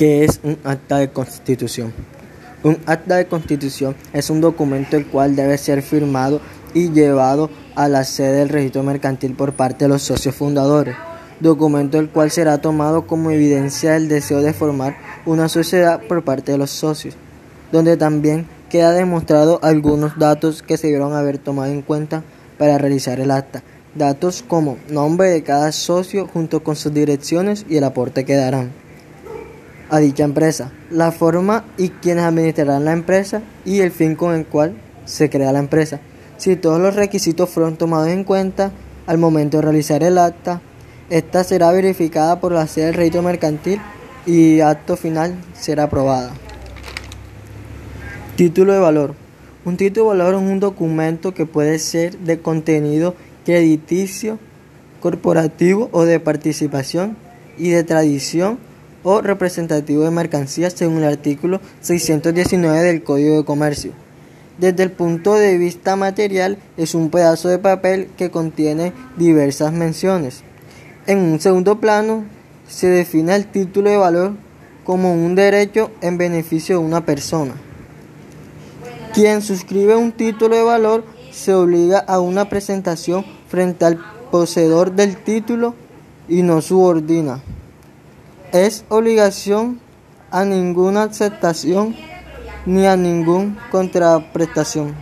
¿Qué es un acta de constitución? Un acta de constitución es un documento el cual debe ser firmado y llevado a la sede del registro mercantil por parte de los socios fundadores, documento el cual será tomado como evidencia del deseo de formar una sociedad por parte de los socios, donde también queda demostrado algunos datos que se debieron haber tomado en cuenta para realizar el acta, datos como nombre de cada socio junto con sus direcciones y el aporte que darán a dicha empresa, la forma y quienes administrarán la empresa y el fin con el cual se crea la empresa. Si todos los requisitos fueron tomados en cuenta al momento de realizar el acta, esta será verificada por la sede del registro mercantil y acto final será aprobada. Título de valor. Un título de valor es un documento que puede ser de contenido crediticio, corporativo o de participación y de tradición o representativo de mercancías según el artículo 619 del Código de Comercio. Desde el punto de vista material es un pedazo de papel que contiene diversas menciones. En un segundo plano se define el título de valor como un derecho en beneficio de una persona. Quien suscribe un título de valor se obliga a una presentación frente al poseedor del título y no subordina es obligación a ninguna aceptación ni a ninguna contraprestación.